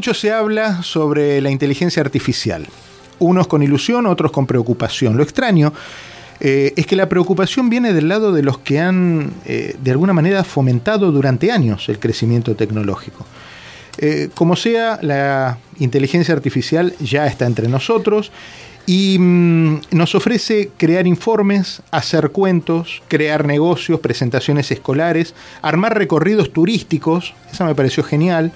Mucho se habla sobre la inteligencia artificial, unos con ilusión, otros con preocupación. Lo extraño eh, es que la preocupación viene del lado de los que han, eh, de alguna manera, fomentado durante años el crecimiento tecnológico. Eh, como sea, la inteligencia artificial ya está entre nosotros y mm, nos ofrece crear informes, hacer cuentos, crear negocios, presentaciones escolares, armar recorridos turísticos, eso me pareció genial,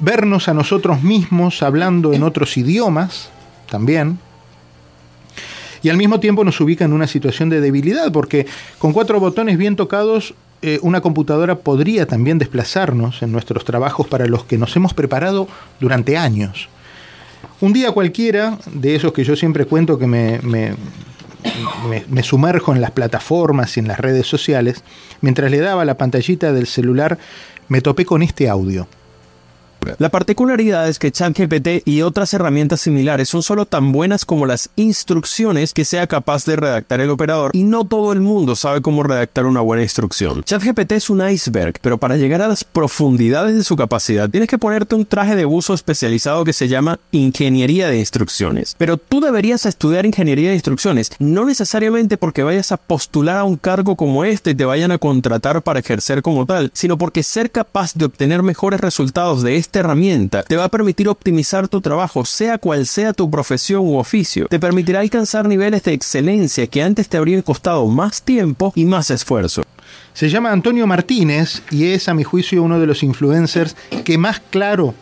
vernos a nosotros mismos hablando en otros idiomas también, y al mismo tiempo nos ubica en una situación de debilidad, porque con cuatro botones bien tocados eh, una computadora podría también desplazarnos en nuestros trabajos para los que nos hemos preparado durante años. Un día cualquiera, de esos que yo siempre cuento que me, me, sumerjo en las plataformas y en las redes sociales, mientras le daba la pantallita del celular, me topé con este audio. La particularidad es que ChatGPT y otras herramientas similares son solo tan buenas como las instrucciones que sea capaz de redactar el operador y no todo el mundo sabe cómo redactar una buena instrucción. ChatGPT es un iceberg, pero para llegar a las profundidades de su capacidad tienes que ponerte un traje de uso especializado que se llama ingeniería de instrucciones. Pero tú deberías estudiar ingeniería de instrucciones, no necesariamente porque vayas a postular a un cargo como este y te vayan a contratar para ejercer como tal, sino porque ser capaz de obtener mejores resultados de este esta herramienta te va a permitir optimizar tu trabajo, sea cual sea tu profesión u oficio. Te permitirá alcanzar niveles de excelencia que antes te habrían costado más tiempo y más esfuerzo. Se llama Antonio Martínez y es, a mi juicio, uno de los influencers que más claro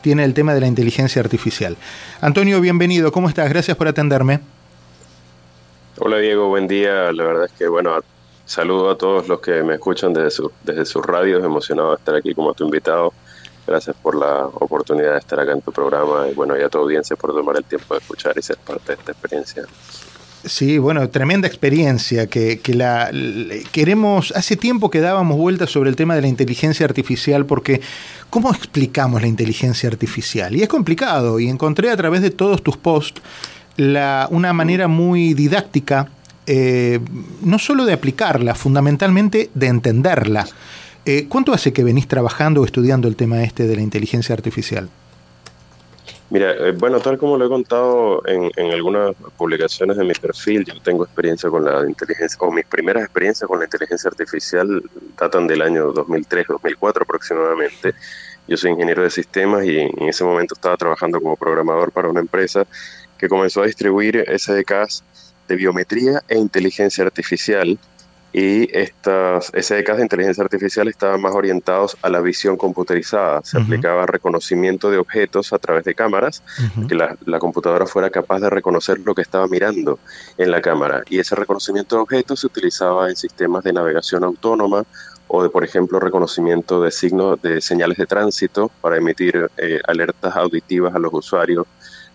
tiene el tema de la inteligencia artificial. Antonio, bienvenido. ¿Cómo estás? Gracias por atenderme. Hola Diego, buen día. La verdad es que, bueno, saludo a todos los que me escuchan desde, desde sus radios. Emocionado de estar aquí como tu invitado. Gracias por la oportunidad de estar acá en tu programa y bueno, y a tu audiencia por tomar el tiempo de escuchar y ser parte de esta experiencia. Sí, bueno, tremenda experiencia que, que la queremos. Hace tiempo que dábamos vueltas sobre el tema de la inteligencia artificial, porque ¿cómo explicamos la inteligencia artificial? Y es complicado, y encontré a través de todos tus posts la, una manera muy didáctica, eh, no solo de aplicarla, fundamentalmente de entenderla. Eh, ¿Cuánto hace que venís trabajando o estudiando el tema este de la inteligencia artificial? Mira, eh, bueno, tal como lo he contado en, algunas publicaciones de mi perfil, yo tengo experiencia con la inteligencia, o mis primeras experiencias con la inteligencia artificial datan del año 2003-2004 aproximadamente. Yo soy ingeniero de sistemas y en ese momento estaba trabajando como programador para una empresa que comenzó a distribuir SDKs de biometría e inteligencia artificial y estas SDKs de inteligencia artificial estaban más orientados a la visión computerizada. Se aplicaba reconocimiento de objetos a través de cámaras, que la, la, computadora fuera capaz de reconocer lo que estaba mirando en la cámara. Y ese reconocimiento de objetos se utilizaba en sistemas de navegación autónoma o de, por ejemplo, reconocimiento de signos de señales de tránsito para emitir eh, alertas auditivas a los usuarios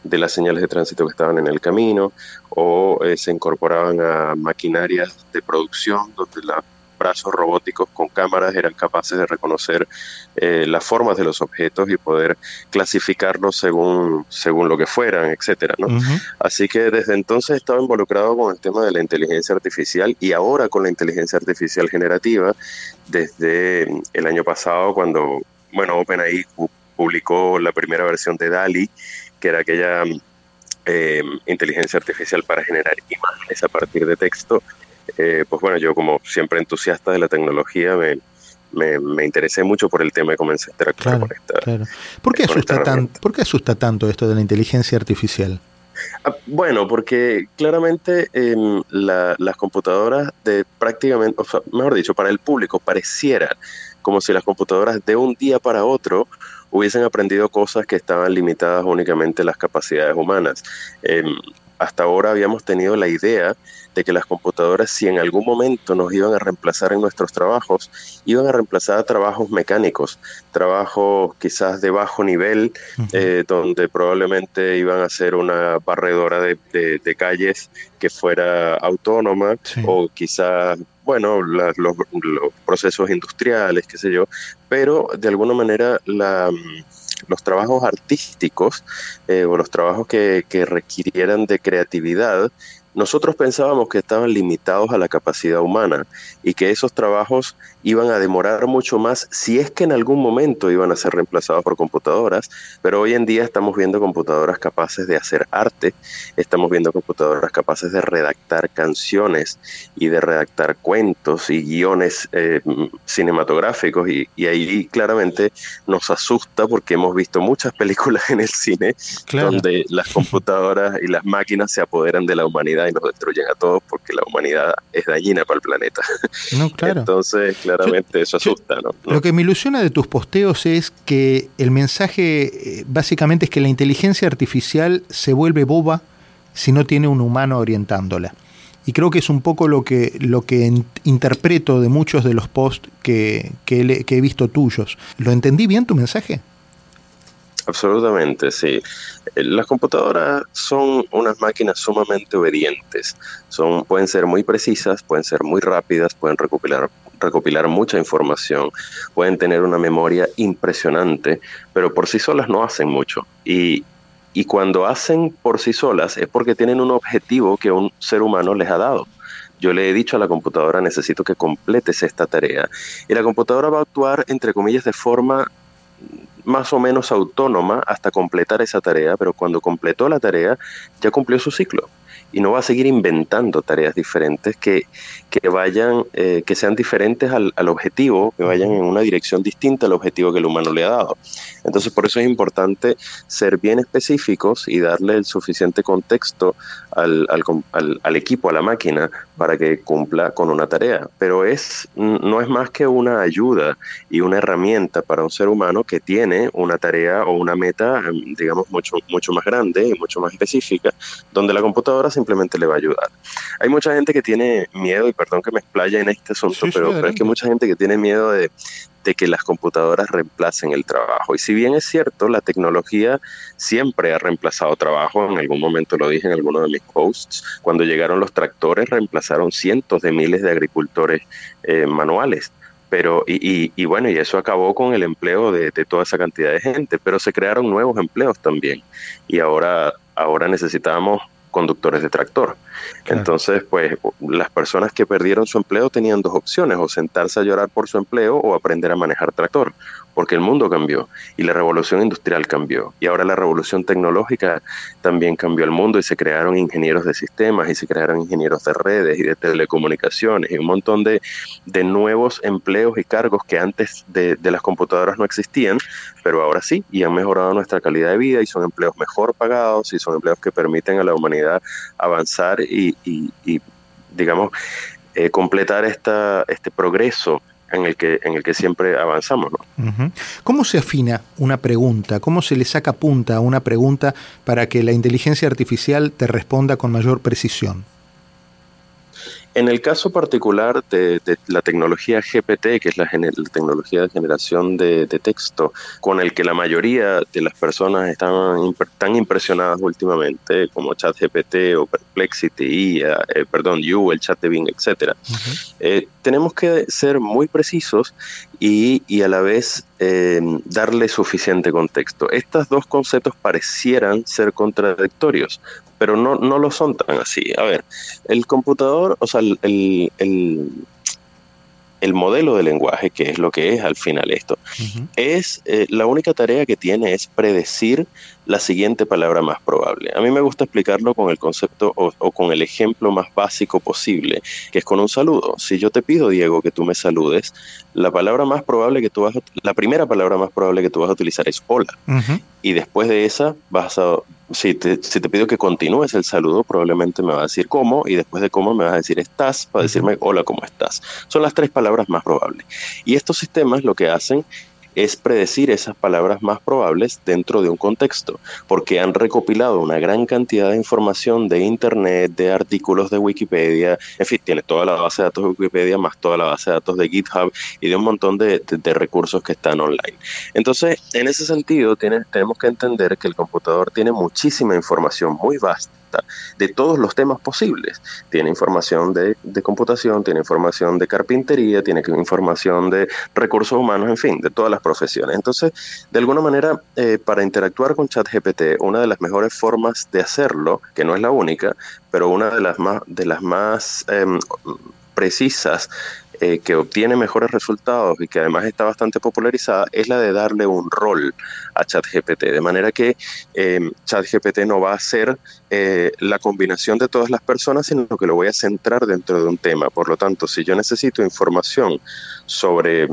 de las señales de tránsito que estaban en el camino o eh, se incorporaban a maquinarias de producción donde los brazos robóticos con cámaras eran capaces de reconocer eh, las formas de los objetos y poder clasificarlos según, según lo que fueran, etcétera, ¿no? Así que desde entonces he estado involucrado con el tema de la inteligencia artificial y ahora con la inteligencia artificial generativa desde el año pasado cuando, bueno, OpenAI publicó la primera versión de DALI que era aquella eh, inteligencia artificial para generar imágenes a partir de texto, eh, pues bueno, yo como siempre entusiasta de la tecnología me, me, interesé mucho por el tema y comencé a interactuar con esta. Claro. ¿Por, qué asusta ¿Por qué asusta tanto esto de la inteligencia artificial? Ah, bueno, porque claramente em, las computadoras de prácticamente, o sea, mejor dicho, para el público pareciera como si las computadoras de un día para otro hubiesen aprendido cosas que estaban limitadas únicamente a las capacidades humanas. Em, hasta ahora habíamos tenido la idea de que las computadoras, si en algún momento nos iban a reemplazar en nuestros trabajos, iban a reemplazar trabajos mecánicos, trabajos quizás de bajo nivel, eh, donde probablemente iban a ser una barredora de, calles que fuera autónoma o quizás bueno, los, procesos industriales, qué sé yo, pero de alguna manera la, los trabajos artísticos eh, o los trabajos que, requirieran de creatividad nosotros pensábamos que estaban limitados a la capacidad humana y que esos trabajos iban a demorar mucho más si es que en algún momento iban a ser reemplazados por computadoras, pero hoy en día estamos viendo computadoras capaces de hacer arte, estamos viendo computadoras capaces de redactar canciones y de redactar cuentos y guiones eh, cinematográficos y, ahí claramente nos asusta porque hemos visto muchas películas en el cine donde las computadoras y las máquinas se apoderan de la humanidad y nos destruyen a todos porque la humanidad es dañina para el planeta. No, claro. Entonces, claramente eso asusta. ¿no? Lo que me ilusiona de tus posteos es que el mensaje eh, básicamente es que la inteligencia artificial se vuelve boba si no tiene un humano orientándola. Y creo que es un poco lo que, lo que interpreto de muchos de los posts que, que he visto tuyos. ¿Lo entendí bien tu mensaje? Absolutamente, sí. Eh, las computadoras son unas máquinas sumamente obedientes. Son, pueden ser muy precisas, pueden ser muy rápidas, pueden recopilar, recopilar mucha información, pueden tener una memoria impresionante, pero por sí solas no hacen mucho. Y, y cuando hacen por sí solas es porque tienen un objetivo que un ser humano les ha dado. Yo le he dicho a la computadora, necesito que completes esta tarea. Y la computadora va a actuar, entre comillas, de forma más o menos autónoma hasta completar esa tarea, pero cuando completó la tarea ya cumplió su ciclo y no va a seguir inventando tareas diferentes que, que vayan, eh, que sean diferentes al, al, objetivo, que vayan en una dirección distinta al objetivo que el humano le ha dado. Entonces, por eso es importante ser bien específicos y darle el suficiente contexto al, al, al, equipo, a la máquina, para que cumpla con una tarea. Pero es, no es más que una ayuda y una herramienta para un ser humano que tiene una tarea o una meta, em, digamos, mucho, mucho más grande y mucho más específica, donde la computadora simplemente le va a ayudar. Hay mucha gente que tiene miedo, y perdón que me explaya en este asunto, pero, pero es que mucha gente que tiene miedo de, de que las computadoras reemplacen el trabajo. Y si bien es cierto, la tecnología siempre ha reemplazado trabajo, en algún momento lo dije en alguno de mis posts, cuando llegaron los tractores reemplazaron cientos de miles de agricultores eh, manuales. Pero, y, y, bueno, y eso acabó con el empleo de, de, toda esa cantidad de gente, pero se crearon nuevos empleos también. Y ahora, ahora necesitamos conductores de tractor. Entonces, pues las personas que perdieron su empleo tenían dos opciones, o sentarse a llorar por su empleo o aprender a manejar tractor porque el mundo cambió y la revolución industrial cambió. Y ahora la revolución tecnológica también cambió el mundo y se crearon ingenieros de sistemas y se crearon ingenieros de redes y de telecomunicaciones y un montón de, de nuevos empleos y cargos que antes de, de, las computadoras no existían, pero ahora sí, y han mejorado nuestra calidad de vida y son empleos mejor pagados y son empleos que permiten a la humanidad avanzar y, y, y digamos, eh, completar esta, este progreso en el que, en el que siempre avanzamos. ¿no? ¿Cómo se afina una pregunta? ¿Cómo se le saca punta a una pregunta para que la inteligencia artificial te responda con mayor precisión? En el caso particular de, la tecnología GPT, que es la, tecnología de generación de, texto, con el que la mayoría de las personas están tan impresionadas últimamente, como ChatGPT o Perplexity, eh, perdón, You, el chat de Bing, etc., eh, tenemos que ser muy precisos y, y a la vez eh, darle suficiente contexto. Estos dos conceptos parecieran ser contradictorios, pero no, no lo son tan así. A ver, el computador, o sea, el, el, el, modelo de lenguaje, que es lo que es al final esto, es eh, la única tarea que tiene es predecir la siguiente palabra más probable. A mí me gusta explicarlo con el concepto o, o, con el ejemplo más básico posible, que es con un saludo. Si yo te pido, Diego, que tú me saludes, la palabra más probable que tú vas a, la primera palabra más probable que tú vas a utilizar es hola. Uh -huh. Y después de esa vas a si te, si te, pido que continúes el saludo, probablemente me va a decir cómo y después de cómo me vas a decir estás para decirme hola, ¿cómo estás? Son las tres palabras más probables. Y estos sistemas lo que hacen es predecir esas palabras más probables dentro de un contexto, porque han recopilado una gran cantidad de información de Internet, de artículos de Wikipedia, en fin, tiene toda la base de datos de Wikipedia, más toda la base de datos de GitHub y de un montón de, recursos que están online. Entonces, en ese sentido, tenemos que entender que el computador tiene muchísima información muy vasta de todos los temas posibles. Tiene información de, computación, tiene información de carpintería, tiene información de recursos humanos, en fin, de todas las profesiones. Entonces, de alguna manera, eh, para interactuar con ChatGPT, una de las mejores formas de hacerlo, que no es la única, pero una de las más, de las más em, precisas eh, que obtiene mejores resultados y que además está bastante popularizada es la de darle un rol a ChatGPT, de manera que eh, ChatGPT no va a ser eh, la combinación de todas las personas, sino que lo voy a centrar dentro de un tema. Por lo tanto, si yo necesito información sobre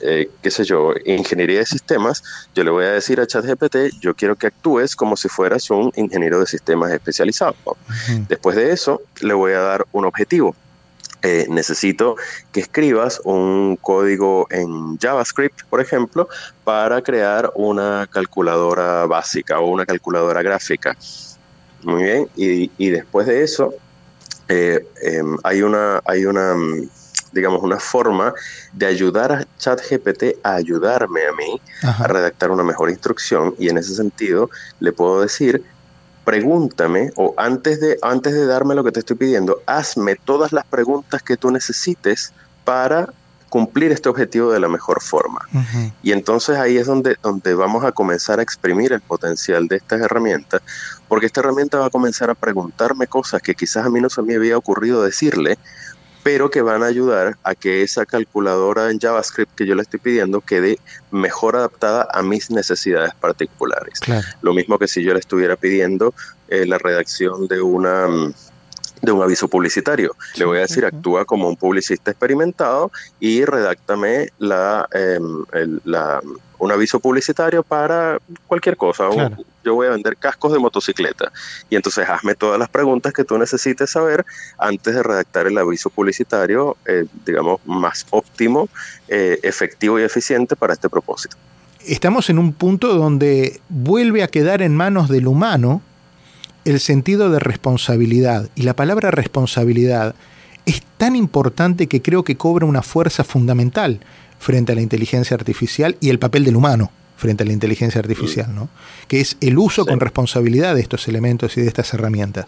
qué sé yo, ingeniería de sistemas, yo le voy a decir a ChatGPT, yo quiero que actúes como si fueras un ingeniero de sistemas especializado. Después de eso, le voy a dar un objetivo. Eh, necesito que escribas un código en JavaScript, por ejemplo, para crear una calculadora básica o una calculadora gráfica. Muy bien, y, después de eso eh, em, hay una, hay una, digamos, una forma de ayudar a ChatGPT a ayudarme a mí a redactar una mejor instrucción y en ese sentido le puedo decir pregúntame o antes de, antes de darme lo que te estoy pidiendo, hazme todas las preguntas que tú necesites para cumplir este objetivo de la mejor forma. Y entonces ahí es donde, donde vamos a comenzar a exprimir el potencial de estas herramientas, porque esta herramienta va a comenzar a preguntarme cosas que quizás a mí no se me había ocurrido decirle, pero que van a ayudar a que esa calculadora en JavaScript que yo le estoy pidiendo quede mejor adaptada a mis necesidades particulares. Lo mismo que si yo le estuviera pidiendo eh, la redacción de una de un aviso publicitario. Le voy a decir, actúa como un publicista experimentado y redáctame la, la un aviso publicitario para cualquier cosa. Yo voy a vender cascos de motocicleta. Y entonces hazme todas las preguntas que tú necesites saber antes de redactar el aviso publicitario, eh, digamos, más óptimo, eh, efectivo y eficiente para este propósito. Estamos en un punto donde vuelve a quedar en manos del humano el sentido de responsabilidad. Y la palabra responsabilidad es tan importante que creo que cobra una fuerza fundamental frente a la inteligencia artificial y el papel del humano frente a la inteligencia artificial, ¿no? que es el uso con responsabilidad de estos elementos y de estas herramientas.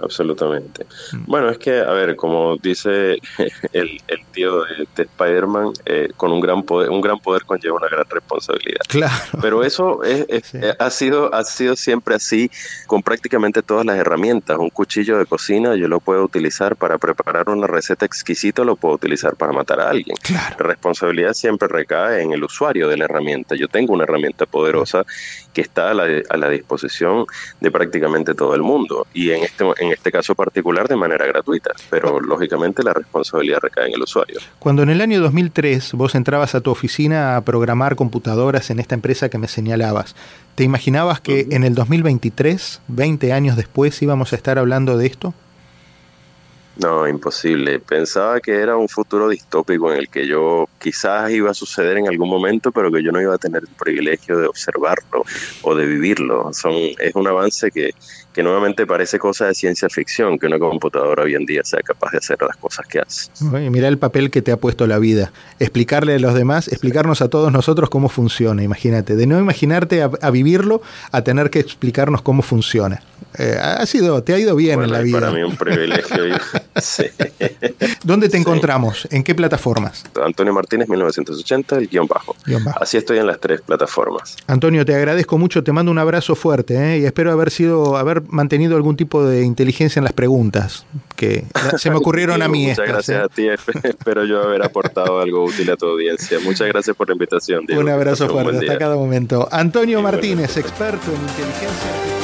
Absolutamente. Mm. Bueno, es que, a ver, como dice el, tío de, Spider-Man, eh, con un gran poder, un gran poder conlleva una gran responsabilidad. Claro. Pero eso es, eh, ha, sido, ha sido siempre así con prácticamente todas las herramientas. Un cuchillo de cocina yo lo puedo utilizar para preparar una receta exquisita, lo puedo utilizar para matar a alguien. Claro. La responsabilidad siempre recae en el usuario de la herramienta. Yo tengo una herramienta poderosa que está a la, a la disposición de prácticamente todo el mundo. Y en este en este caso particular de manera gratuita, pero lógicamente la responsabilidad recae en el usuario. Cuando en el año 2003 vos entrabas a tu oficina a programar computadoras en esta empresa que me señalabas, ¿te imaginabas que en el 2023, 20 años después, íbamos a estar hablando de esto? No, imposible. Pensaba que era un futuro distópico en el que yo quizás iba a suceder en algún momento, pero que yo no iba a tener el privilegio de observarlo o de vivirlo. Son, es un avance que, que nuevamente parece cosa de ciencia ficción, que una computadora hoy en día sea capaz de hacer las cosas que hace. mira el papel que te ha puesto la vida. Explicarle a los demás, explicarnos a todos nosotros cómo funciona, imagínate. De no imaginarte a vivirlo, a tener que explicarnos cómo funciona. Eh, ha sido, te ha ido bien en la vida. Para mí un privilegio. ¿Dónde te encontramos? ¿En qué plataformas? Antonio Martínez, 1980, el guion bajo. Así estoy en las tres plataformas. Antonio, te agradezco mucho, te mando un abrazo fuerte ¿eh? y espero haber sido, haber mantenido algún tipo de inteligencia en las preguntas que se me ocurrieron a mí. Muchas gracias ¿eh? a ti, espero yo haber aportado algo útil a tu audiencia. Muchas gracias por la invitación. Un abrazo fuerte, hasta cada momento. Antonio Martínez, experto en inteligencia artificial.